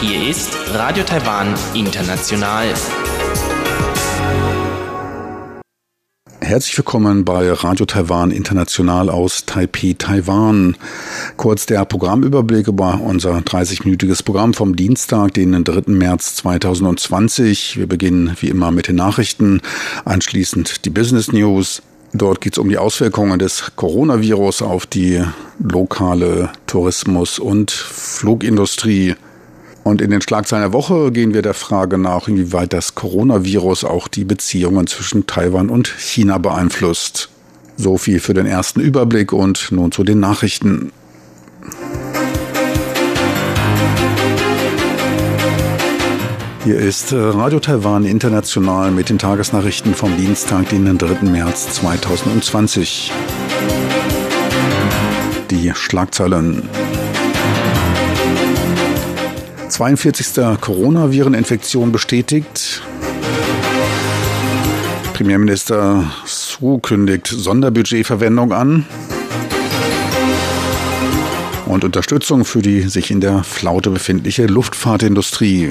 Hier ist Radio Taiwan International. Herzlich willkommen bei Radio Taiwan International aus Taipei, Taiwan. Kurz der Programmüberblick über unser 30-minütiges Programm vom Dienstag, den 3. März 2020. Wir beginnen wie immer mit den Nachrichten, anschließend die Business News. Dort geht es um die Auswirkungen des Coronavirus auf die lokale Tourismus- und Flugindustrie. Und in den Schlagzeilen der Woche gehen wir der Frage nach, inwieweit das Coronavirus auch die Beziehungen zwischen Taiwan und China beeinflusst. So viel für den ersten Überblick und nun zu den Nachrichten. Hier ist Radio Taiwan International mit den Tagesnachrichten vom Dienstag, den 3. März 2020. Die Schlagzeilen. 42. Coronaviren-Infektion bestätigt. Premierminister Su kündigt Sonderbudgetverwendung an. Und Unterstützung für die sich in der Flaute befindliche Luftfahrtindustrie.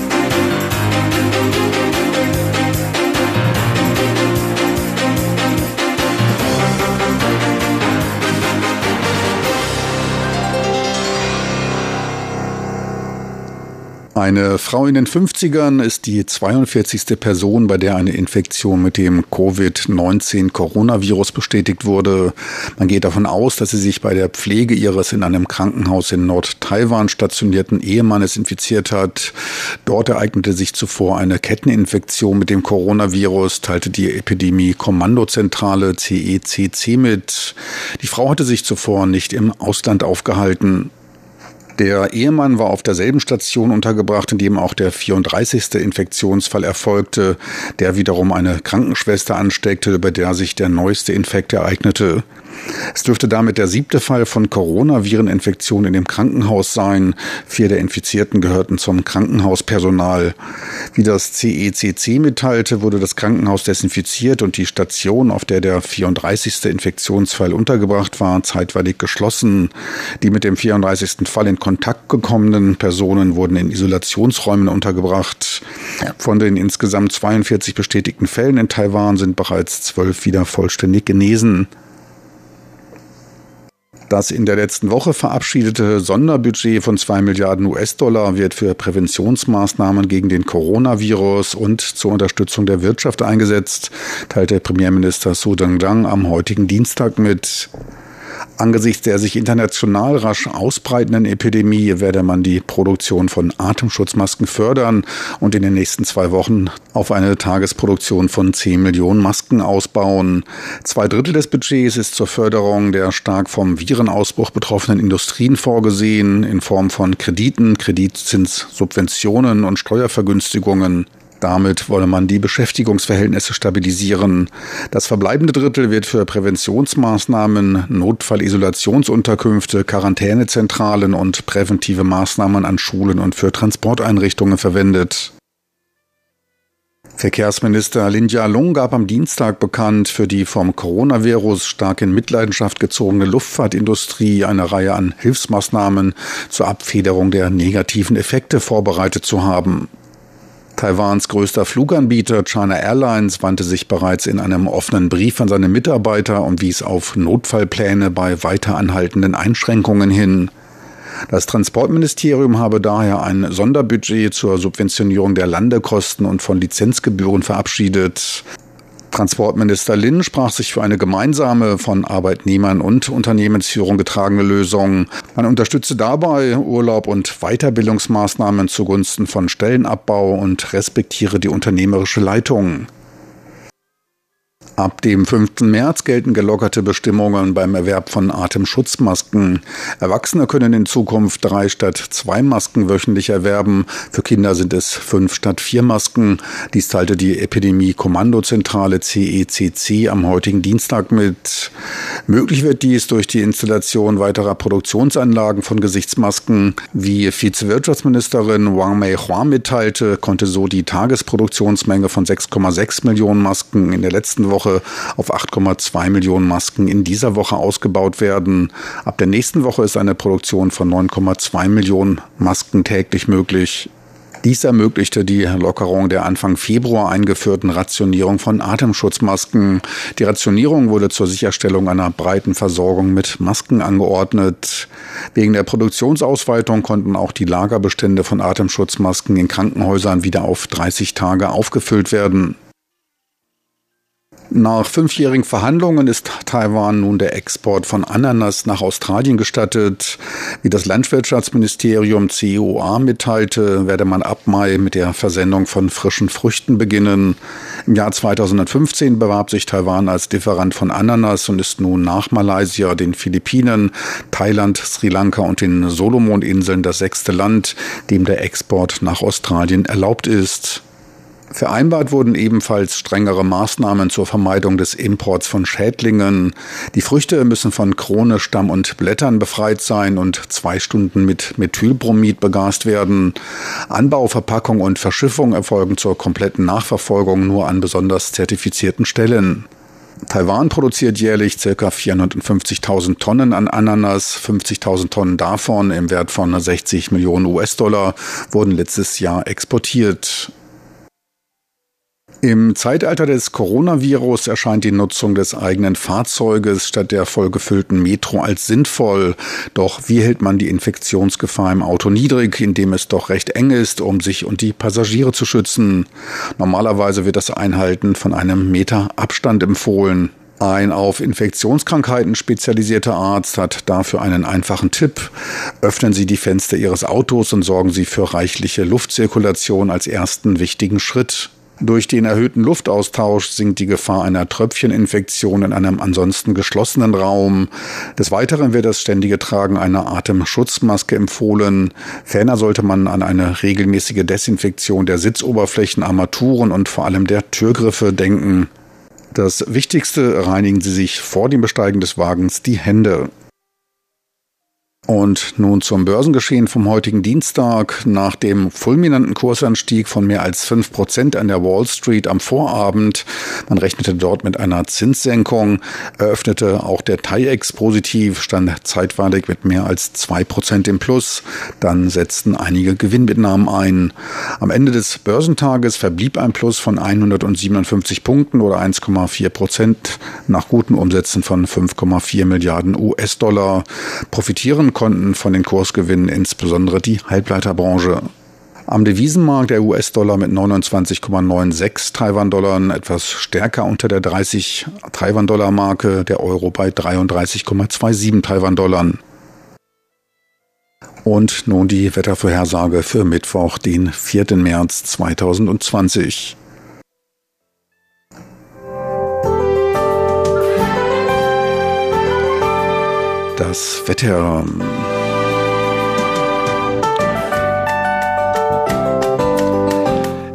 Eine Frau in den 50ern ist die 42. Person, bei der eine Infektion mit dem Covid-19-Coronavirus bestätigt wurde. Man geht davon aus, dass sie sich bei der Pflege ihres in einem Krankenhaus in Nord-Taiwan stationierten Ehemannes infiziert hat. Dort ereignete sich zuvor eine Ketteninfektion mit dem Coronavirus, teilte die Epidemie-Kommandozentrale CECC mit. Die Frau hatte sich zuvor nicht im Ausland aufgehalten. Der Ehemann war auf derselben Station untergebracht, in dem auch der 34. Infektionsfall erfolgte, der wiederum eine Krankenschwester ansteckte, bei der sich der neueste Infekt ereignete. Es dürfte damit der siebte Fall von Coronavireninfektion in dem Krankenhaus sein. Vier der Infizierten gehörten zum Krankenhauspersonal. Wie das CECC mitteilte, wurde das Krankenhaus desinfiziert und die Station, auf der der 34. Infektionsfall untergebracht war, zeitweilig geschlossen. Die mit dem 34. Fall in Kontakt gekommenen Personen wurden in Isolationsräumen untergebracht. Von den insgesamt 42 bestätigten Fällen in Taiwan sind bereits zwölf wieder vollständig genesen. Das in der letzten Woche verabschiedete Sonderbudget von zwei Milliarden US-Dollar wird für Präventionsmaßnahmen gegen den Coronavirus und zur Unterstützung der Wirtschaft eingesetzt, teilte Premierminister Su Deng am heutigen Dienstag mit. Angesichts der sich international rasch ausbreitenden Epidemie werde man die Produktion von Atemschutzmasken fördern und in den nächsten zwei Wochen auf eine Tagesproduktion von 10 Millionen Masken ausbauen. Zwei Drittel des Budgets ist zur Förderung der stark vom Virenausbruch betroffenen Industrien vorgesehen, in Form von Krediten, Kreditzinssubventionen und Steuervergünstigungen. Damit wolle man die Beschäftigungsverhältnisse stabilisieren. Das verbleibende Drittel wird für Präventionsmaßnahmen, Notfallisolationsunterkünfte, Quarantänezentralen und präventive Maßnahmen an Schulen und für Transporteinrichtungen verwendet. Verkehrsminister Lin Jialong gab am Dienstag bekannt, für die vom Coronavirus stark in Mitleidenschaft gezogene Luftfahrtindustrie eine Reihe an Hilfsmaßnahmen zur Abfederung der negativen Effekte vorbereitet zu haben. Taiwans größter Fluganbieter China Airlines wandte sich bereits in einem offenen Brief an seine Mitarbeiter und wies auf Notfallpläne bei weiter anhaltenden Einschränkungen hin. Das Transportministerium habe daher ein Sonderbudget zur Subventionierung der Landekosten und von Lizenzgebühren verabschiedet. Transportminister Lin sprach sich für eine gemeinsame, von Arbeitnehmern und Unternehmensführung getragene Lösung. Man unterstütze dabei Urlaub und Weiterbildungsmaßnahmen zugunsten von Stellenabbau und respektiere die unternehmerische Leitung. Ab dem 5. März gelten gelockerte Bestimmungen beim Erwerb von Atemschutzmasken. Erwachsene können in Zukunft drei statt zwei Masken wöchentlich erwerben. Für Kinder sind es fünf statt vier Masken. Dies teilte die Epidemie-Kommandozentrale CECC am heutigen Dienstag mit. Möglich wird dies durch die Installation weiterer Produktionsanlagen von Gesichtsmasken. Wie Vizewirtschaftsministerin Wang Mei-Hua mitteilte, konnte so die Tagesproduktionsmenge von 6,6 Millionen Masken in der letzten Woche Woche auf 8,2 Millionen Masken in dieser Woche ausgebaut werden. Ab der nächsten Woche ist eine Produktion von 9,2 Millionen Masken täglich möglich. Dies ermöglichte die Lockerung der Anfang Februar eingeführten Rationierung von Atemschutzmasken. Die Rationierung wurde zur Sicherstellung einer breiten Versorgung mit Masken angeordnet. Wegen der Produktionsausweitung konnten auch die Lagerbestände von Atemschutzmasken in Krankenhäusern wieder auf 30 Tage aufgefüllt werden. Nach fünfjährigen Verhandlungen ist Taiwan nun der Export von Ananas nach Australien gestattet. Wie das Landwirtschaftsministerium COA mitteilte, werde man ab Mai mit der Versendung von frischen Früchten beginnen. Im Jahr 2015 bewarb sich Taiwan als Lieferant von Ananas und ist nun nach Malaysia, den Philippinen, Thailand, Sri Lanka und den Solomoninseln das sechste Land, dem der Export nach Australien erlaubt ist. Vereinbart wurden ebenfalls strengere Maßnahmen zur Vermeidung des Imports von Schädlingen. Die Früchte müssen von Krone, Stamm und Blättern befreit sein und zwei Stunden mit Methylbromid begast werden. Anbau, Verpackung und Verschiffung erfolgen zur kompletten Nachverfolgung nur an besonders zertifizierten Stellen. Taiwan produziert jährlich ca. 450.000 Tonnen an Ananas. 50.000 Tonnen davon im Wert von 60 Millionen US-Dollar wurden letztes Jahr exportiert. Im Zeitalter des Coronavirus erscheint die Nutzung des eigenen Fahrzeuges statt der vollgefüllten Metro als sinnvoll. Doch wie hält man die Infektionsgefahr im Auto niedrig, indem es doch recht eng ist, um sich und die Passagiere zu schützen? Normalerweise wird das Einhalten von einem Meter Abstand empfohlen. Ein auf Infektionskrankheiten spezialisierter Arzt hat dafür einen einfachen Tipp. Öffnen Sie die Fenster Ihres Autos und sorgen Sie für reichliche Luftzirkulation als ersten wichtigen Schritt. Durch den erhöhten Luftaustausch sinkt die Gefahr einer Tröpfcheninfektion in einem ansonsten geschlossenen Raum. Des Weiteren wird das ständige Tragen einer Atemschutzmaske empfohlen. Ferner sollte man an eine regelmäßige Desinfektion der Sitzoberflächen, Armaturen und vor allem der Türgriffe denken. Das Wichtigste, reinigen Sie sich vor dem Besteigen des Wagens die Hände. Und nun zum Börsengeschehen vom heutigen Dienstag. Nach dem fulminanten Kursanstieg von mehr als fünf Prozent an der Wall Street am Vorabend, man rechnete dort mit einer Zinssenkung, eröffnete auch der TAIEX positiv, stand zeitweilig mit mehr als zwei Prozent im Plus. Dann setzten einige Gewinnmitnahmen ein. Am Ende des Börsentages verblieb ein Plus von 157 Punkten oder 1,4 Prozent nach guten Umsätzen von 5,4 Milliarden US-Dollar. Profitieren konnten von den Kursgewinnen insbesondere die Halbleiterbranche. Am Devisenmarkt der US-Dollar mit 29,96 Taiwan-Dollar etwas stärker unter der 30 Taiwan-Dollar-Marke, der Euro bei 33,27 Taiwan-Dollar. Und nun die Wettervorhersage für Mittwoch, den 4. März 2020. das Wetter.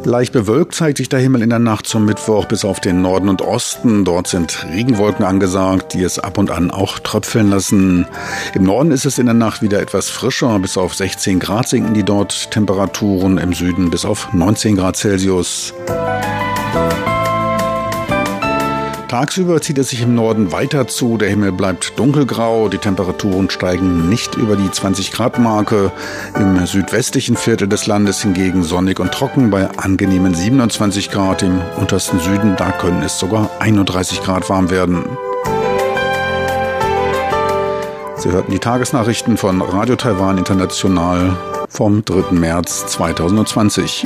Leicht bewölkt zeigt sich der Himmel in der Nacht zum Mittwoch bis auf den Norden und Osten. Dort sind Regenwolken angesagt, die es ab und an auch tröpfeln lassen. Im Norden ist es in der Nacht wieder etwas frischer. Bis auf 16 Grad sinken die dort Temperaturen. Im Süden bis auf 19 Grad Celsius. Tagsüber zieht es sich im Norden weiter zu, der Himmel bleibt dunkelgrau, die Temperaturen steigen nicht über die 20 Grad Marke. Im südwestlichen Viertel des Landes hingegen sonnig und trocken bei angenehmen 27 Grad. Im untersten Süden, da können es sogar 31 Grad warm werden. Sie hörten die Tagesnachrichten von Radio Taiwan International vom 3. März 2020.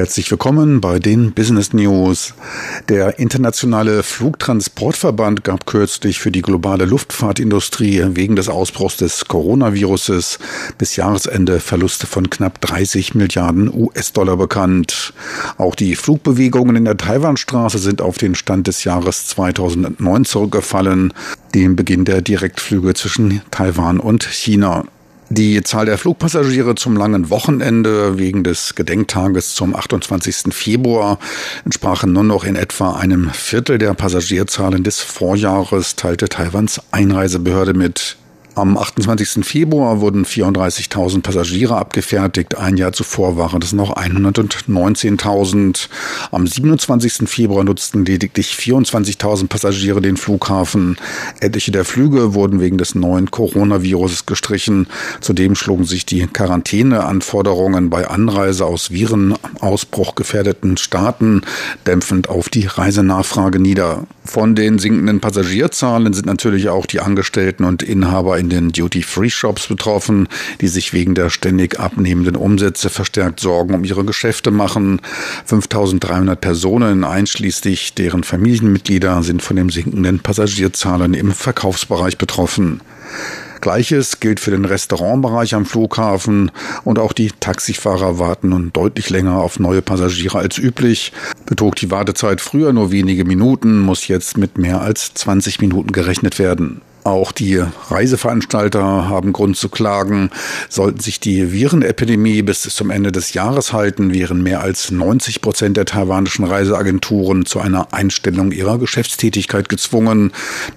Herzlich willkommen bei den Business News. Der internationale Flugtransportverband gab kürzlich für die globale Luftfahrtindustrie wegen des Ausbruchs des Coronaviruses bis Jahresende Verluste von knapp 30 Milliarden US-Dollar bekannt. Auch die Flugbewegungen in der Taiwanstraße sind auf den Stand des Jahres 2009 zurückgefallen, dem Beginn der Direktflüge zwischen Taiwan und China. Die Zahl der Flugpassagiere zum langen Wochenende wegen des Gedenktages zum 28. Februar entsprachen nur noch in etwa einem Viertel der Passagierzahlen des Vorjahres, teilte Taiwans Einreisebehörde mit. Am 28. Februar wurden 34.000 Passagiere abgefertigt. Ein Jahr zuvor waren es noch 119.000. Am 27. Februar nutzten lediglich 24.000 Passagiere den Flughafen. Etliche der Flüge wurden wegen des neuen Coronavirus gestrichen. Zudem schlugen sich die Quarantäneanforderungen bei Anreise aus Virenausbruch gefährdeten Staaten dämpfend auf die Reisenachfrage nieder. Von den sinkenden Passagierzahlen sind natürlich auch die Angestellten und Inhaber in den Duty-Free-Shops betroffen, die sich wegen der ständig abnehmenden Umsätze verstärkt Sorgen um ihre Geschäfte machen. 5300 Personen, einschließlich deren Familienmitglieder, sind von den sinkenden Passagierzahlen im Verkaufsbereich betroffen. Gleiches gilt für den Restaurantbereich am Flughafen und auch die Taxifahrer warten nun deutlich länger auf neue Passagiere als üblich. Betrug die Wartezeit früher nur wenige Minuten, muss jetzt mit mehr als 20 Minuten gerechnet werden. Auch die Reiseveranstalter haben Grund zu klagen. Sollten sich die Virenepidemie bis zum Ende des Jahres halten, wären mehr als 90 Prozent der taiwanischen Reiseagenturen zu einer Einstellung ihrer Geschäftstätigkeit gezwungen.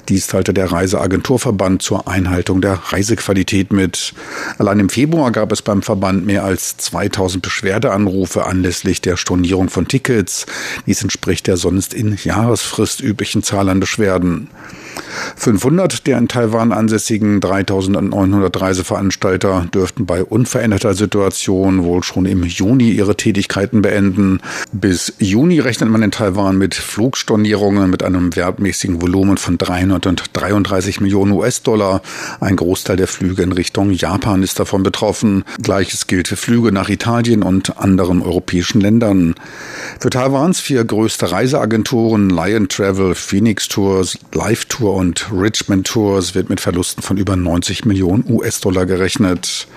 Dies teilte der Reiseagenturverband zur Einhaltung der Reisequalität mit. Allein im Februar gab es beim Verband mehr als 2000 Beschwerdeanrufe anlässlich der Stornierung von Tickets. Dies entspricht der sonst in Jahresfrist üblichen Zahl an Beschwerden. 500 der in Taiwan ansässigen 3900 Reiseveranstalter dürften bei unveränderter Situation wohl schon im Juni ihre Tätigkeiten beenden. Bis Juni rechnet man in Taiwan mit Flugstornierungen mit einem wertmäßigen Volumen von 333 Millionen US-Dollar. Ein Großteil der Flüge in Richtung Japan ist davon betroffen. Gleiches gilt für Flüge nach Italien und anderen europäischen Ländern. Für Taiwans vier größte Reiseagenturen Lion Travel, Phoenix Tours, Live Tour Tour und Richmond Tours wird mit Verlusten von über 90 Millionen US-Dollar gerechnet.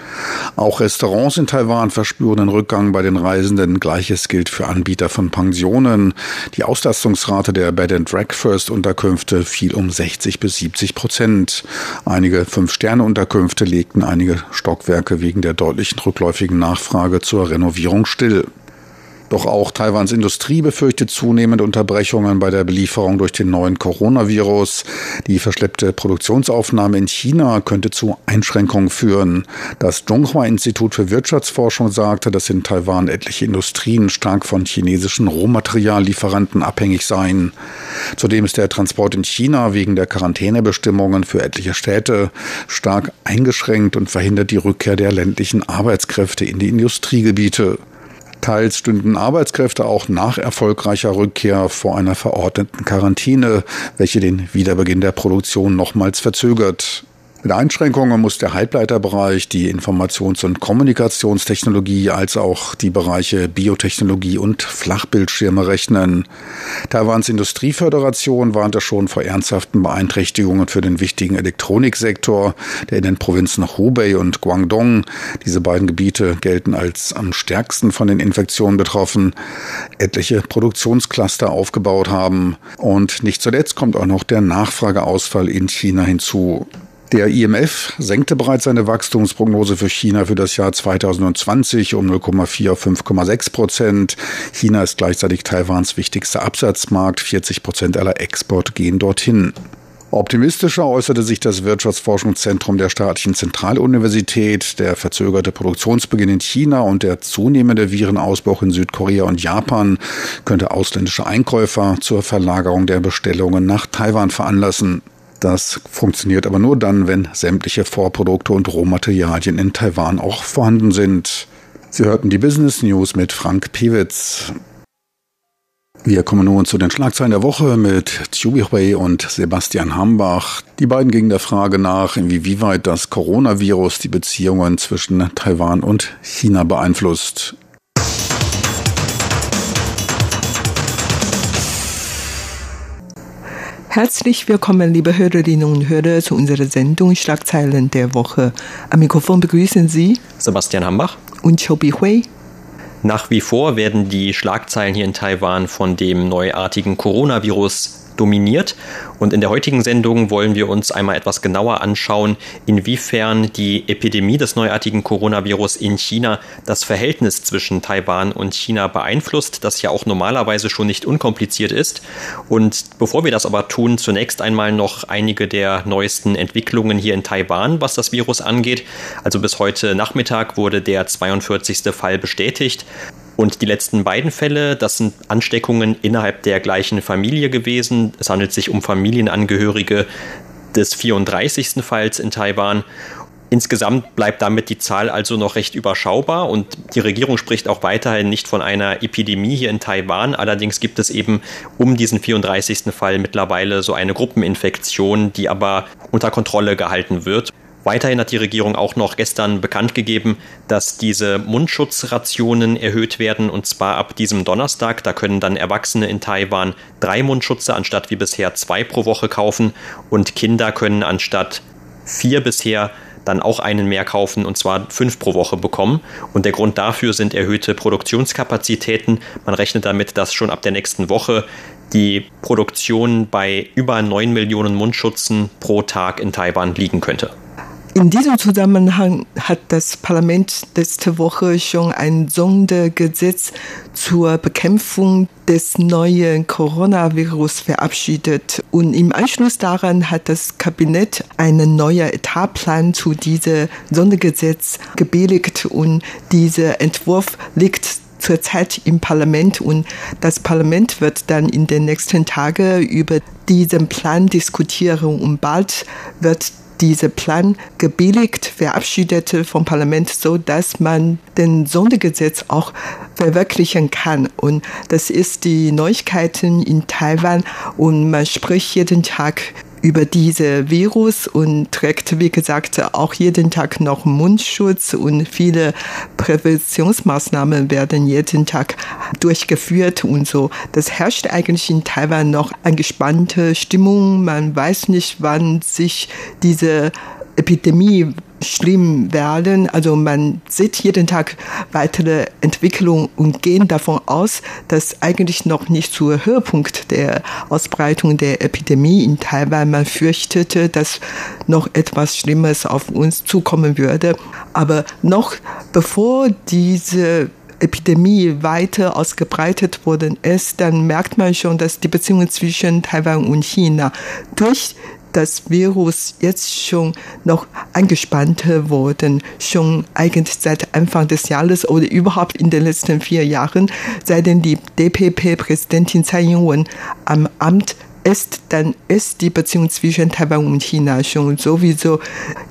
Auch Restaurants in Taiwan verspüren einen Rückgang bei den Reisenden. Gleiches gilt für Anbieter von Pensionen. Die Auslastungsrate der Bed and Breakfast Unterkünfte fiel um 60 bis 70 Prozent. Einige Fünf-Sterne-Unterkünfte legten einige Stockwerke wegen der deutlichen rückläufigen Nachfrage zur Renovierung still. Doch auch Taiwans Industrie befürchtet zunehmende Unterbrechungen bei der Belieferung durch den neuen Coronavirus. Die verschleppte Produktionsaufnahme in China könnte zu Einschränkungen führen. Das Zhonghua-Institut für Wirtschaftsforschung sagte, dass in Taiwan etliche Industrien stark von chinesischen Rohmateriallieferanten abhängig seien. Zudem ist der Transport in China wegen der Quarantänebestimmungen für etliche Städte stark eingeschränkt und verhindert die Rückkehr der ländlichen Arbeitskräfte in die Industriegebiete. Teils stünden Arbeitskräfte auch nach erfolgreicher Rückkehr vor einer verordneten Quarantäne, welche den Wiederbeginn der Produktion nochmals verzögert. Mit Einschränkungen muss der Halbleiterbereich, die Informations- und Kommunikationstechnologie als auch die Bereiche Biotechnologie und Flachbildschirme rechnen. Taiwans Industrieföderation warnte schon vor ernsthaften Beeinträchtigungen für den wichtigen Elektroniksektor, der in den Provinzen Hubei und Guangdong, diese beiden Gebiete gelten als am stärksten von den Infektionen betroffen, etliche Produktionscluster aufgebaut haben. Und nicht zuletzt kommt auch noch der Nachfrageausfall in China hinzu. Der IMF senkte bereits seine Wachstumsprognose für China für das Jahr 2020 um 0,4 auf 5,6 Prozent. China ist gleichzeitig Taiwans wichtigster Absatzmarkt. 40 Prozent aller Exporte gehen dorthin. Optimistischer äußerte sich das Wirtschaftsforschungszentrum der staatlichen Zentraluniversität. Der verzögerte Produktionsbeginn in China und der zunehmende Virenausbruch in Südkorea und Japan könnte ausländische Einkäufer zur Verlagerung der Bestellungen nach Taiwan veranlassen. Das funktioniert aber nur dann, wenn sämtliche Vorprodukte und Rohmaterialien in Taiwan auch vorhanden sind. Sie hörten die Business News mit Frank Piewitz. Wir kommen nun zu den Schlagzeilen der Woche mit Chubi und Sebastian Hambach. Die beiden gingen der Frage nach, inwieweit das Coronavirus die Beziehungen zwischen Taiwan und China beeinflusst. Herzlich willkommen, liebe Hörerinnen und Hörer, zu unserer Sendung Schlagzeilen der Woche. Am Mikrofon begrüßen Sie Sebastian Hambach und Chobi Hui. Nach wie vor werden die Schlagzeilen hier in Taiwan von dem neuartigen Coronavirus dominiert. Und in der heutigen Sendung wollen wir uns einmal etwas genauer anschauen, inwiefern die Epidemie des neuartigen Coronavirus in China das Verhältnis zwischen Taiwan und China beeinflusst, das ja auch normalerweise schon nicht unkompliziert ist. Und bevor wir das aber tun, zunächst einmal noch einige der neuesten Entwicklungen hier in Taiwan, was das Virus angeht. Also bis heute Nachmittag wurde der 42. Fall bestätigt. Und die letzten beiden Fälle, das sind Ansteckungen innerhalb der gleichen Familie gewesen. Es handelt sich um Familienangehörige des 34. Falls in Taiwan. Insgesamt bleibt damit die Zahl also noch recht überschaubar und die Regierung spricht auch weiterhin nicht von einer Epidemie hier in Taiwan. Allerdings gibt es eben um diesen 34. Fall mittlerweile so eine Gruppeninfektion, die aber unter Kontrolle gehalten wird. Weiterhin hat die Regierung auch noch gestern bekannt gegeben, dass diese Mundschutzrationen erhöht werden und zwar ab diesem Donnerstag. Da können dann Erwachsene in Taiwan drei Mundschutze anstatt wie bisher zwei pro Woche kaufen und Kinder können anstatt vier bisher dann auch einen mehr kaufen und zwar fünf pro Woche bekommen. Und der Grund dafür sind erhöhte Produktionskapazitäten. Man rechnet damit, dass schon ab der nächsten Woche die Produktion bei über neun Millionen Mundschutzen pro Tag in Taiwan liegen könnte. In diesem Zusammenhang hat das Parlament letzte Woche schon ein Sondergesetz zur Bekämpfung des neuen Coronavirus verabschiedet. Und im Anschluss daran hat das Kabinett einen neuen Etatplan zu diesem Sondergesetz gebilligt. Und dieser Entwurf liegt zurzeit im Parlament. Und das Parlament wird dann in den nächsten Tagen über diesen Plan diskutieren. Und bald wird dieser Plan gebilligt, verabschiedet vom Parlament, so dass man den Sondergesetz auch verwirklichen kann. Und das ist die Neuigkeiten in Taiwan und man spricht jeden Tag über diese Virus und trägt, wie gesagt, auch jeden Tag noch Mundschutz und viele Präventionsmaßnahmen werden jeden Tag durchgeführt und so. Das herrscht eigentlich in Taiwan noch eine gespannte Stimmung. Man weiß nicht, wann sich diese Epidemie schlimm werden. Also man sieht jeden Tag weitere Entwicklung und gehen davon aus, dass eigentlich noch nicht zur Höhepunkt der Ausbreitung der Epidemie in Taiwan man fürchtete, dass noch etwas Schlimmes auf uns zukommen würde. Aber noch bevor diese Epidemie weiter ausgebreitet worden ist, dann merkt man schon, dass die Beziehungen zwischen Taiwan und China durch das Virus jetzt schon noch angespannter wurden, schon eigentlich seit Anfang des Jahres oder überhaupt in den letzten vier Jahren, seitdem die DPP-Präsidentin Tsai Ing-wen am Amt ist, dann ist die Beziehung zwischen Taiwan und China schon sowieso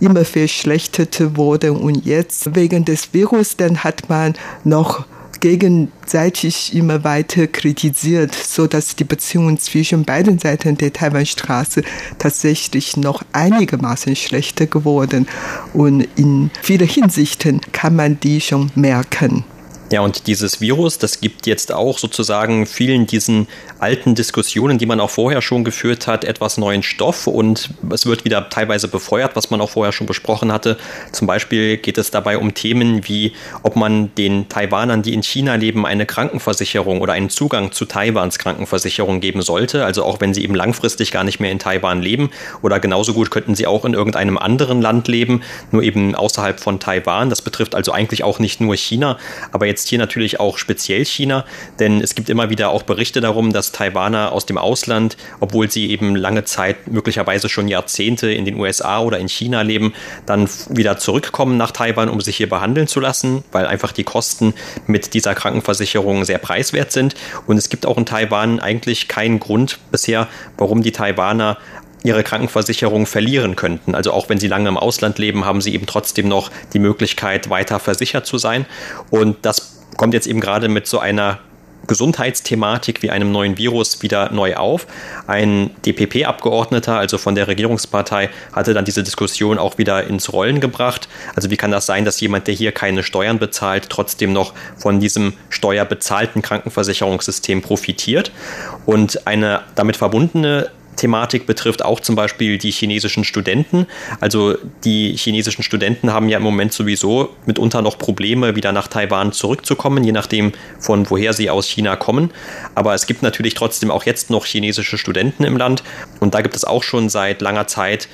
immer verschlechtert worden. Und jetzt wegen des Virus, dann hat man noch gegenseitig immer weiter kritisiert, so dass die Beziehungen zwischen beiden Seiten der Taiwanstraße tatsächlich noch einigermaßen schlechter geworden und in vielen Hinsichten kann man die schon merken. Ja, und dieses Virus, das gibt jetzt auch sozusagen vielen diesen alten Diskussionen, die man auch vorher schon geführt hat, etwas neuen Stoff und es wird wieder teilweise befeuert, was man auch vorher schon besprochen hatte. Zum Beispiel geht es dabei um Themen wie, ob man den Taiwanern, die in China leben, eine Krankenversicherung oder einen Zugang zu Taiwans Krankenversicherung geben sollte. Also auch wenn sie eben langfristig gar nicht mehr in Taiwan leben oder genauso gut könnten sie auch in irgendeinem anderen Land leben, nur eben außerhalb von Taiwan. Das betrifft also eigentlich auch nicht nur China, aber jetzt hier natürlich auch speziell China, denn es gibt immer wieder auch Berichte darum, dass Taiwaner aus dem Ausland, obwohl sie eben lange Zeit, möglicherweise schon Jahrzehnte in den USA oder in China leben, dann wieder zurückkommen nach Taiwan, um sich hier behandeln zu lassen, weil einfach die Kosten mit dieser Krankenversicherung sehr preiswert sind. Und es gibt auch in Taiwan eigentlich keinen Grund bisher, warum die Taiwaner ihre Krankenversicherung verlieren könnten. Also auch wenn sie lange im Ausland leben, haben sie eben trotzdem noch die Möglichkeit, weiter versichert zu sein. Und das kommt jetzt eben gerade mit so einer Gesundheitsthematik wie einem neuen Virus wieder neu auf. Ein DPP-Abgeordneter, also von der Regierungspartei, hatte dann diese Diskussion auch wieder ins Rollen gebracht. Also wie kann das sein, dass jemand, der hier keine Steuern bezahlt, trotzdem noch von diesem steuerbezahlten Krankenversicherungssystem profitiert? Und eine damit verbundene Thematik betrifft auch zum Beispiel die chinesischen Studenten. Also die chinesischen Studenten haben ja im Moment sowieso mitunter noch Probleme, wieder nach Taiwan zurückzukommen, je nachdem von woher sie aus China kommen. Aber es gibt natürlich trotzdem auch jetzt noch chinesische Studenten im Land und da gibt es auch schon seit langer Zeit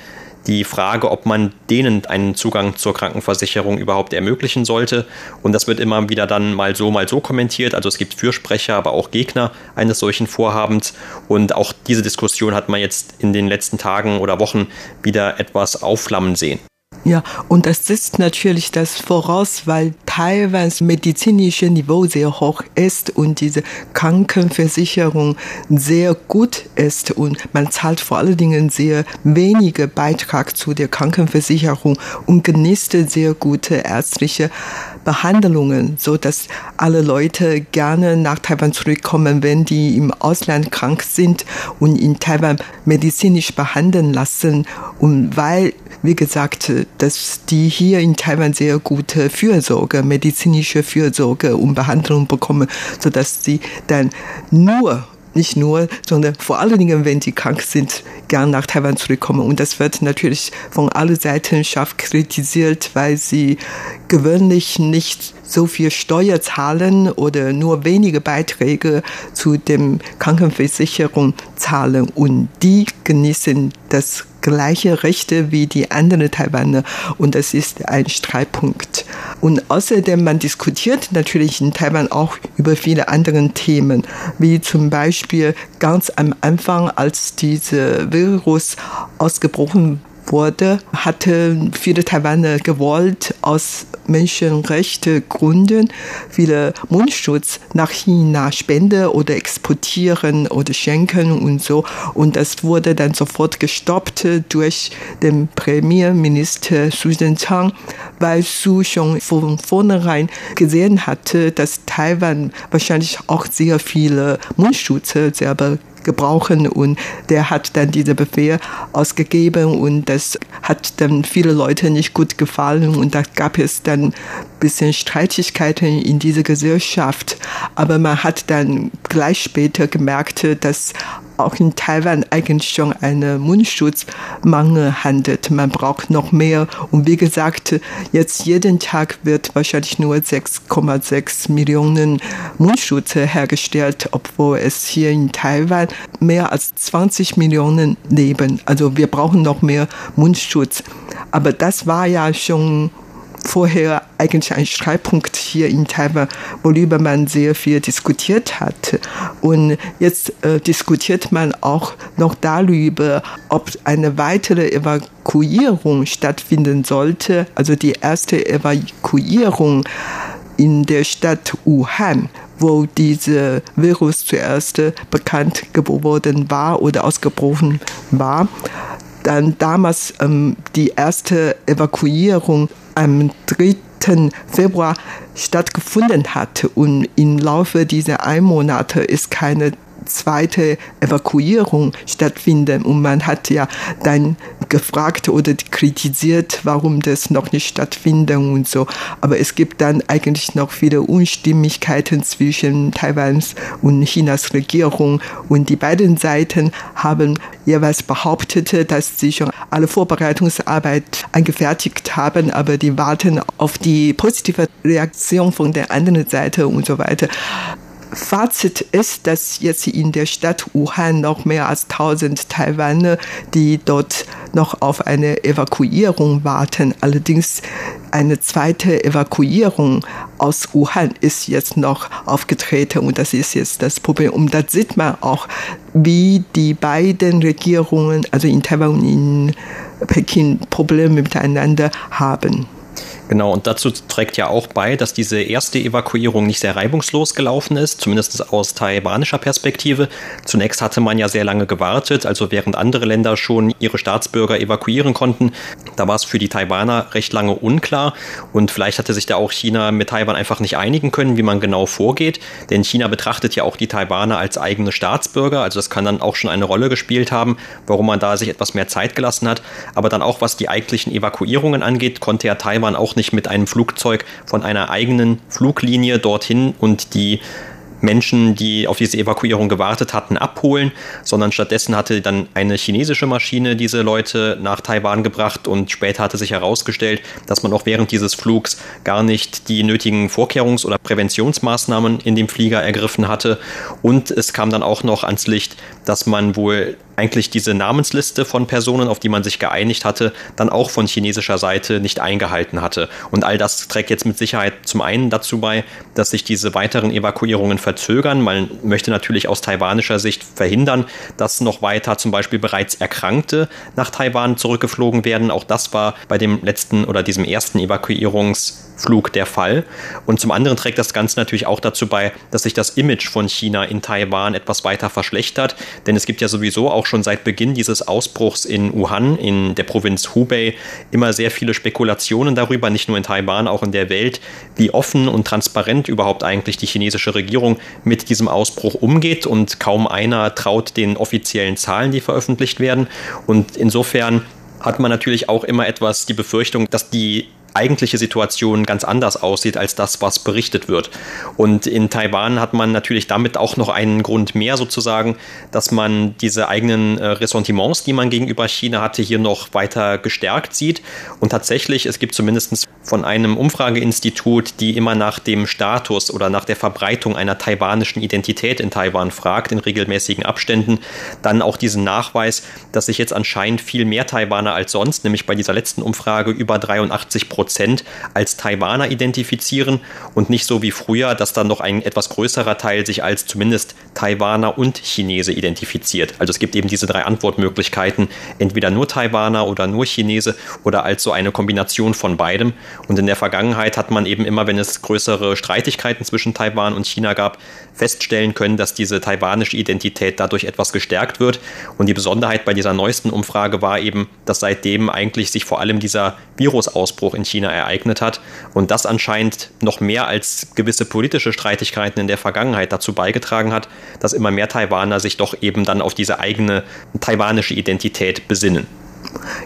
die Frage, ob man denen einen Zugang zur Krankenversicherung überhaupt ermöglichen sollte. Und das wird immer wieder dann mal so, mal so kommentiert. Also es gibt Fürsprecher, aber auch Gegner eines solchen Vorhabens. Und auch diese Diskussion hat man jetzt in den letzten Tagen oder Wochen wieder etwas aufflammen sehen. Ja, und das setzt natürlich das voraus, weil Taiwans medizinische Niveau sehr hoch ist und diese Krankenversicherung sehr gut ist und man zahlt vor allen Dingen sehr wenige Beitrag zu der Krankenversicherung und genießt sehr gute ärztliche Behandlungen, so dass alle Leute gerne nach Taiwan zurückkommen, wenn die im Ausland krank sind und in Taiwan medizinisch behandeln lassen. Und weil, wie gesagt, dass die hier in Taiwan sehr gute Fürsorge, medizinische Fürsorge und Behandlung bekommen, so dass sie dann nur nicht nur, sondern vor allen Dingen, wenn die krank sind, gern nach Taiwan zurückkommen. Und das wird natürlich von allen Seiten scharf kritisiert, weil sie gewöhnlich nicht so viel Steuer zahlen oder nur wenige Beiträge zu dem Krankenversicherung zahlen und die genießen das gleiche Rechte wie die anderen Taiwaner und das ist ein Streitpunkt. Und außerdem, man diskutiert natürlich in Taiwan auch über viele andere Themen, wie zum Beispiel ganz am Anfang, als dieser Virus ausgebrochen wurde, hatte viele Taiwaner gewollt, aus Menschenrechtsgründen viele Mundschutz nach China spenden oder exportieren oder schenken und so. Und das wurde dann sofort gestoppt durch den Premierminister Su Zhang, weil Su schon von vornherein gesehen hatte, dass Taiwan wahrscheinlich auch sehr viele Mundschutze selber gebrauchen und der hat dann diese Befehl ausgegeben und das hat dann viele Leute nicht gut gefallen und da gab es dann bisschen Streitigkeiten in dieser Gesellschaft. Aber man hat dann gleich später gemerkt, dass auch in Taiwan eigentlich schon eine Mundschutzmangel handelt. Man braucht noch mehr. Und wie gesagt, jetzt jeden Tag wird wahrscheinlich nur 6,6 Millionen Mundschutze hergestellt, obwohl es hier in Taiwan mehr als 20 Millionen leben. Also wir brauchen noch mehr Mundschutz. Aber das war ja schon vorher eigentlich ein Streitpunkt hier in Taiwan, worüber man sehr viel diskutiert hat. Und jetzt äh, diskutiert man auch noch darüber, ob eine weitere Evakuierung stattfinden sollte. Also die erste Evakuierung in der Stadt Wuhan wo dieser Virus zuerst bekannt geworden war oder ausgebrochen war. Dann damals ähm, die erste Evakuierung am 3. Februar stattgefunden hat. Und im Laufe dieser ein Monate ist keine zweite Evakuierung stattfinden. Und man hat ja dann gefragt oder kritisiert, warum das noch nicht stattfindet und so. Aber es gibt dann eigentlich noch viele Unstimmigkeiten zwischen Taiwans und Chinas Regierung. Und die beiden Seiten haben jeweils behauptet, dass sie schon alle Vorbereitungsarbeit angefertigt haben, aber die warten auf die positive Reaktion von der anderen Seite und so weiter. Fazit ist, dass jetzt in der Stadt Wuhan noch mehr als 1000 Taiwaner, die dort noch auf eine Evakuierung warten. Allerdings eine zweite Evakuierung aus Wuhan ist jetzt noch aufgetreten und das ist jetzt das Problem. Und da sieht man auch, wie die beiden Regierungen, also in Taiwan und in Peking, Probleme miteinander haben. Genau, und dazu trägt ja auch bei, dass diese erste Evakuierung nicht sehr reibungslos gelaufen ist, zumindest aus taiwanischer Perspektive. Zunächst hatte man ja sehr lange gewartet, also während andere Länder schon ihre Staatsbürger evakuieren konnten, da war es für die Taiwaner recht lange unklar und vielleicht hatte sich da auch China mit Taiwan einfach nicht einigen können, wie man genau vorgeht, denn China betrachtet ja auch die Taiwaner als eigene Staatsbürger, also das kann dann auch schon eine Rolle gespielt haben, warum man da sich etwas mehr Zeit gelassen hat, aber dann auch was die eigentlichen Evakuierungen angeht, konnte ja Taiwan auch nicht nicht mit einem Flugzeug von einer eigenen Fluglinie dorthin und die Menschen, die auf diese Evakuierung gewartet hatten, abholen, sondern stattdessen hatte dann eine chinesische Maschine diese Leute nach Taiwan gebracht und später hatte sich herausgestellt, dass man auch während dieses Flugs gar nicht die nötigen Vorkehrungs- oder Präventionsmaßnahmen in dem Flieger ergriffen hatte. Und es kam dann auch noch ans Licht, dass man wohl eigentlich diese Namensliste von Personen, auf die man sich geeinigt hatte, dann auch von chinesischer Seite nicht eingehalten hatte. Und all das trägt jetzt mit Sicherheit zum einen dazu bei, dass sich diese weiteren Evakuierungen verzögern. Man möchte natürlich aus taiwanischer Sicht verhindern, dass noch weiter zum Beispiel bereits Erkrankte nach Taiwan zurückgeflogen werden. Auch das war bei dem letzten oder diesem ersten Evakuierungsflug der Fall. Und zum anderen trägt das Ganze natürlich auch dazu bei, dass sich das Image von China in Taiwan etwas weiter verschlechtert. Denn es gibt ja sowieso auch schon seit Beginn dieses Ausbruchs in Wuhan, in der Provinz Hubei, immer sehr viele Spekulationen darüber, nicht nur in Taiwan, auch in der Welt, wie offen und transparent überhaupt eigentlich die chinesische Regierung mit diesem Ausbruch umgeht. Und kaum einer traut den offiziellen Zahlen, die veröffentlicht werden. Und insofern hat man natürlich auch immer etwas die Befürchtung, dass die eigentliche Situation ganz anders aussieht als das, was berichtet wird. Und in Taiwan hat man natürlich damit auch noch einen Grund mehr sozusagen, dass man diese eigenen äh, Ressentiments, die man gegenüber China hatte, hier noch weiter gestärkt sieht. Und tatsächlich, es gibt zumindest von einem Umfrageinstitut, die immer nach dem Status oder nach der Verbreitung einer taiwanischen Identität in Taiwan fragt, in regelmäßigen Abständen, dann auch diesen Nachweis, dass sich jetzt anscheinend viel mehr Taiwaner als sonst, nämlich bei dieser letzten Umfrage über 83 Prozent, Prozent als Taiwaner identifizieren und nicht so wie früher, dass dann noch ein etwas größerer Teil sich als zumindest Taiwaner und Chinese identifiziert. Also es gibt eben diese drei Antwortmöglichkeiten, entweder nur Taiwaner oder nur Chinese oder als so eine Kombination von beidem. Und in der Vergangenheit hat man eben immer, wenn es größere Streitigkeiten zwischen Taiwan und China gab, feststellen können, dass diese taiwanische Identität dadurch etwas gestärkt wird. Und die Besonderheit bei dieser neuesten Umfrage war eben, dass seitdem eigentlich sich vor allem dieser Virusausbruch in China ereignet hat und das anscheinend noch mehr als gewisse politische Streitigkeiten in der Vergangenheit dazu beigetragen hat, dass immer mehr Taiwaner sich doch eben dann auf diese eigene taiwanische Identität besinnen.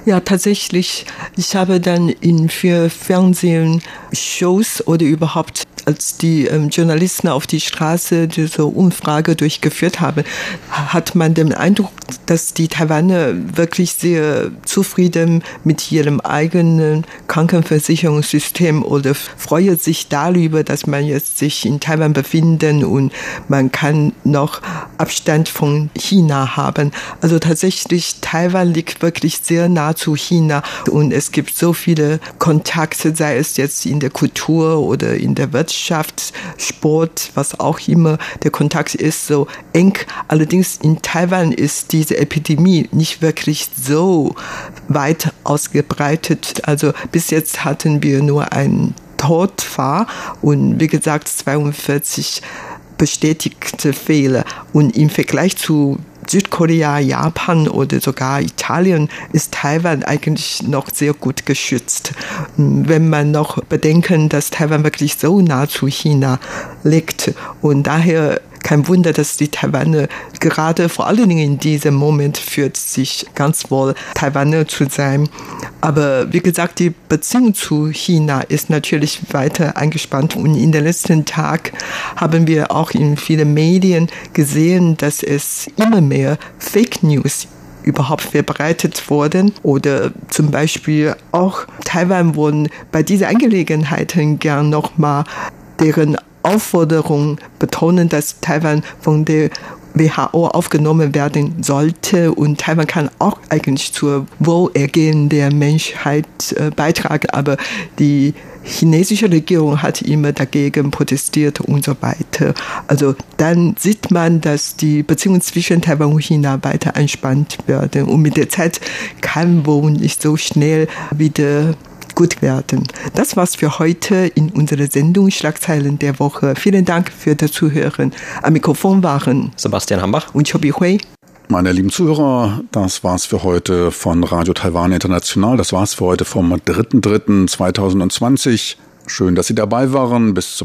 Ja, tatsächlich. Ich habe dann in vier Fernsehen Shows oder überhaupt als die ähm, Journalisten auf die Straße diese Umfrage durchgeführt haben, hat man den Eindruck, dass die Taiwaner wirklich sehr zufrieden mit ihrem eigenen Krankenversicherungssystem oder freue sich darüber, dass man jetzt sich in Taiwan befinden und man kann noch Abstand von China haben. Also tatsächlich, Taiwan liegt wirklich sehr nah zu China und es gibt so viele Kontakte, sei es jetzt in der Kultur oder in der Wirtschaft Sport, was auch immer, der Kontakt ist so eng. Allerdings in Taiwan ist diese Epidemie nicht wirklich so weit ausgebreitet. Also bis jetzt hatten wir nur einen Todfall und wie gesagt 42 bestätigte Fehler. Und im Vergleich zu Südkorea, Japan oder sogar Italien ist Taiwan eigentlich noch sehr gut geschützt. Wenn man noch bedenken, dass Taiwan wirklich so nah zu China liegt und daher kein Wunder, dass die Taiwaner gerade vor allen Dingen in diesem Moment fühlt sich ganz wohl, Taiwaner zu sein. Aber wie gesagt, die Beziehung zu China ist natürlich weiter eingespannt. Und in den letzten Tagen haben wir auch in vielen Medien gesehen, dass es immer mehr Fake News überhaupt verbreitet wurden oder zum Beispiel auch Taiwan wurden bei dieser Angelegenheiten gern nochmal deren Aufforderung betonen, dass Taiwan von der WHO aufgenommen werden sollte. Und Taiwan kann auch eigentlich zur Wohlergehen der Menschheit äh, beitragen, aber die chinesische Regierung hat immer dagegen protestiert und so weiter. Also dann sieht man, dass die Beziehungen zwischen Taiwan und China weiter entspannt werden. Und mit der Zeit kann wohl nicht so schnell wieder gut werden. Das war's für heute in unserer Sendung Schlagzeilen der Woche. Vielen Dank für das Zuhören. Am Mikrofon waren Sebastian Hambach und Chobi Hui. Meine lieben Zuhörer, das war's für heute von Radio Taiwan International. Das war's für heute vom 3.3.2020. Schön, dass Sie dabei waren. Bis zum